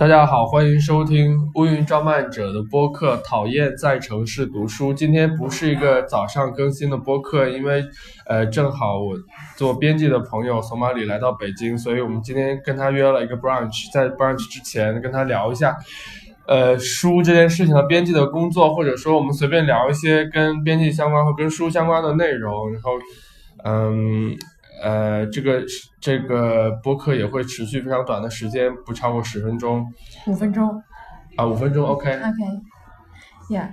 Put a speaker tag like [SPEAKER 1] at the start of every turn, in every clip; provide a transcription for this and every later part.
[SPEAKER 1] 大家好，欢迎收听乌云照漫者的播客《讨厌在城市读书》。今天不是一个早上更新的播客，因为呃，正好我做编辑的朋友从马里来到北京，所以我们今天跟他约了一个 brunch，在 brunch 之前跟他聊一下呃书这件事情和编辑的工作，或者说我们随便聊一些跟编辑相关或跟书相关的内容，然后嗯。呃，这个这个播客也会持续非常短的时间，不超过十分钟。
[SPEAKER 2] 五分钟。
[SPEAKER 1] 啊，五分钟，OK。
[SPEAKER 2] OK，Yeah。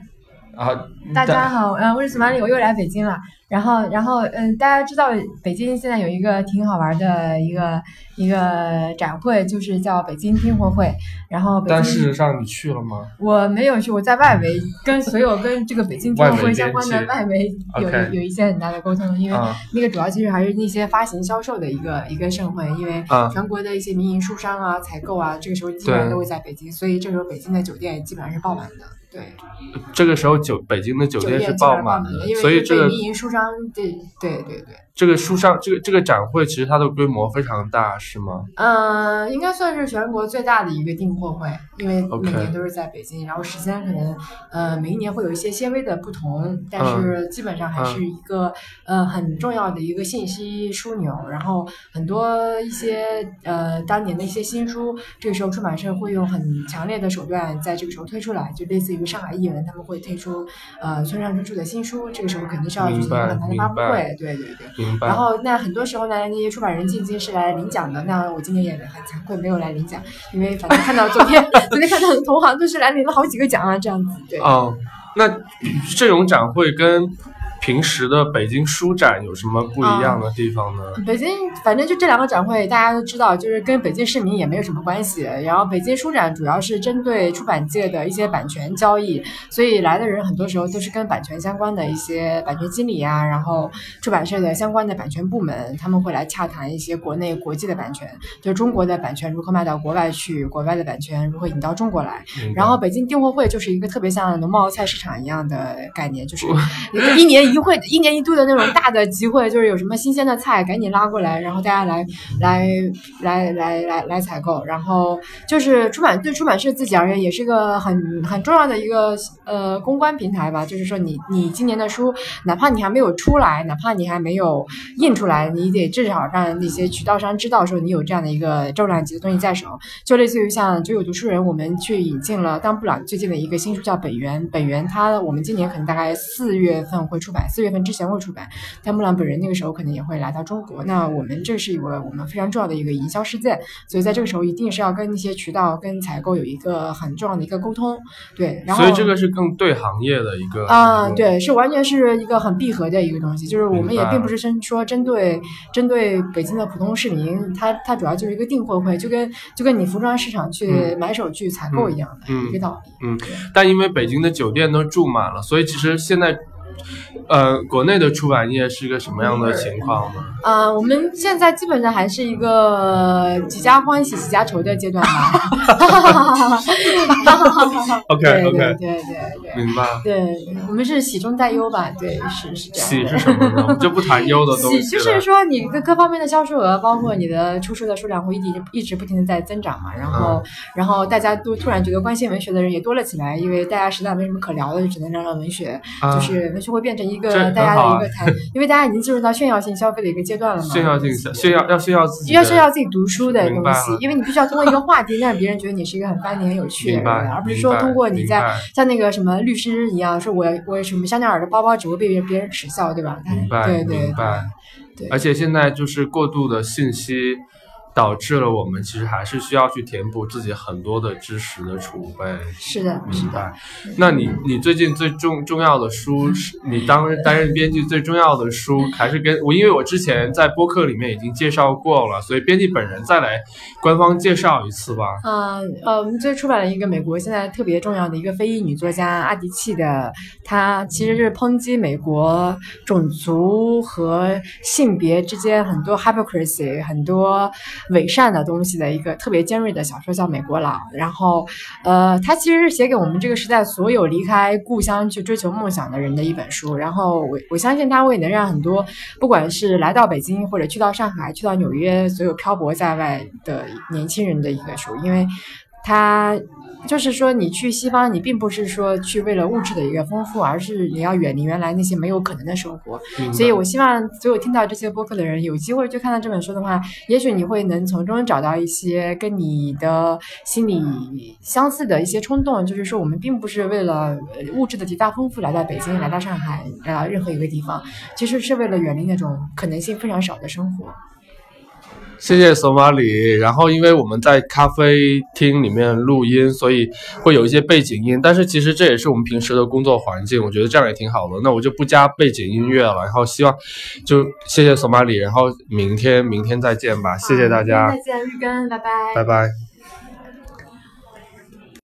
[SPEAKER 1] 啊，
[SPEAKER 2] 大家好，嗯，我是司马丽，我又来北京了。然后，然后，嗯，大家知道北京现在有一个挺好玩的一个一个展会，就是叫北京订货会。然后，
[SPEAKER 1] 但事实上你去了吗？
[SPEAKER 2] 我没有去，我在外围跟所有跟这个北京订货会相关的外围有有一些很大的沟通，因为那个主要其实还是那些发行销售的一个一个盛会，因为全国的一些民营书商啊、采购啊，这个时候基本上都会在北京，所以这时候北京的酒店基本上是爆满的。对，
[SPEAKER 1] 这个时候酒北京的酒店是爆满的，所以这个
[SPEAKER 2] 民营书商，对对对对。
[SPEAKER 1] 这个书上，这个这个展会其实它的规模非常大，是吗？
[SPEAKER 2] 呃，应该算是全国最大的一个订货会，因为每年都是在北京，然后时间可能呃每一年会有一些些微的不同，但是基本上还是一个呃很重要的一个信息枢纽。然后很多一些呃当年的一些新书，这个时候出版社会用很强烈的手段在这个时候推出来，就类似于上海译文他们会推出呃村上春树的新书，这个时候肯定是要举行很大的发布会，对对对。然后那很多时候呢，那些出版人进京是来领奖的。那我今年也很惭愧，没有来领奖，因为反正看到昨天，昨天看到同行都是来领了好几个奖啊，这样子。对。
[SPEAKER 1] 哦，那这种展会跟。平时的北京书展有什么不一样的地方呢？
[SPEAKER 2] 北京反正就这两个展会，大家都知道，就是跟北京市民也没有什么关系。然后北京书展主要是针对出版界的一些版权交易，所以来的人很多时候都是跟版权相关的一些版权经理啊，然后出版社的相关的版权部门，他们会来洽谈一些国内、国际的版权，就中国的版权如何卖到国外去，国外的版权如何引到中国来。然后北京订货会就是一个特别像农贸菜市场一样的概念，就是 一年。一会一年一度的那种大的集会，就是有什么新鲜的菜，赶紧拉过来，然后大家来来来来来来采购。然后就是出版对出版社自己而言，也是一个很很重要的一个呃公关平台吧。就是说，你你今年的书，哪怕你还没有出来，哪怕你还没有印出来，你得至少让那些渠道商知道说你有这样的一个重量级的东西在手。就类似于像就有读书人，我们去引进了当布朗最近的一个新书叫《北原》，北原它我们今年可能大概四月份会出版。四月份之前会出版，但木兰本人那个时候可能也会来到中国。那我们这是一个我们非常重要的一个营销事件，所以在这个时候一定是要跟一些渠道、跟采购有一个很重要的一个沟通。对，然后
[SPEAKER 1] 所以这个是更对行业的一个
[SPEAKER 2] 啊，对，是完全是一个很闭合的一个东西。就是我们也并不是针说针对针对北京的普通市民，它它主要就是一个订货会，就跟就跟你服装市场去买手去采购一样的一个道理。
[SPEAKER 1] 嗯，但因为北京的酒店都住满了，所以其实现在。呃，国内的出版业是一个什么样的情况呢？
[SPEAKER 2] 呃，我们现在基本上还是一个几家欢喜几家愁的阶段吧。
[SPEAKER 1] OK OK，
[SPEAKER 2] 对对对，
[SPEAKER 1] 明白。
[SPEAKER 2] 对我们是喜中带忧吧？对，是是这样。
[SPEAKER 1] 喜是什么呢？就不谈忧的东
[SPEAKER 2] 西。喜就是说，你各各方面的销售额，包括你的出书的数量，会一直一直不停的在增长嘛。然后，然后大家都突然觉得关心文学的人也多了起来，因为大家实在没什么可聊的，就只能聊聊文学，就是文学会变成一。个大家的一个谈，因为大家已经进入到炫耀性消费的一个阶段了嘛。
[SPEAKER 1] 炫耀性炫耀要炫耀自己，
[SPEAKER 2] 要炫耀自己读书的东西，因为你必须要通过一个话题让别人觉得你是一个很 funny 很有趣的人，而不是说通过你在像那个什么律师一样说我我什么香奈儿的包包只会被别人耻笑，对吧？
[SPEAKER 1] 明白，
[SPEAKER 2] 对对
[SPEAKER 1] 明白。而且现在就是过度的信息。导致了我们其实还是需要去填补自己很多的知识的储备。
[SPEAKER 2] 是的，
[SPEAKER 1] 明白。那你你最近最重重要的书是你当担任编辑最重要的书，还是跟我？因为我之前在播客里面已经介绍过了，所以编辑本人再来官方介绍一次吧。
[SPEAKER 2] 嗯呃，我们最出版了一个美国现在特别重要的一个非裔女作家阿迪契的，她其实是抨击美国种族和性别之间很多 hypocrisy 很多。伪善的东西的一个特别尖锐的小说叫《美国佬》，然后，呃，它其实是写给我们这个时代所有离开故乡去追求梦想的人的一本书。然后我我相信它会能让很多不管是来到北京或者去到上海、去到纽约，所有漂泊在外的年轻人的一本书，因为。它。就是说，你去西方，你并不是说去为了物质的一个丰富，而是你要远离原来那些没有可能的生活。所以我希望所有听到这些播客的人，有机会去看到这本书的话，也许你会能从中找到一些跟你的心理相似的一些冲动。就是说，我们并不是为了物质的极大丰富来到北京、来到上海、来到任何一个地方，其实是为了远离那种可能性非常少的生活。
[SPEAKER 1] 谢谢索马里。然后，因为我们在咖啡厅里面录音，所以会有一些背景音。但是其实这也是我们平时的工作环境，我觉得这样也挺好的。那我就不加背景音乐了。然后希望就谢谢索马里。然后明天明天再见吧，谢谢大家。
[SPEAKER 2] 再见，日根，拜拜。
[SPEAKER 1] 拜拜。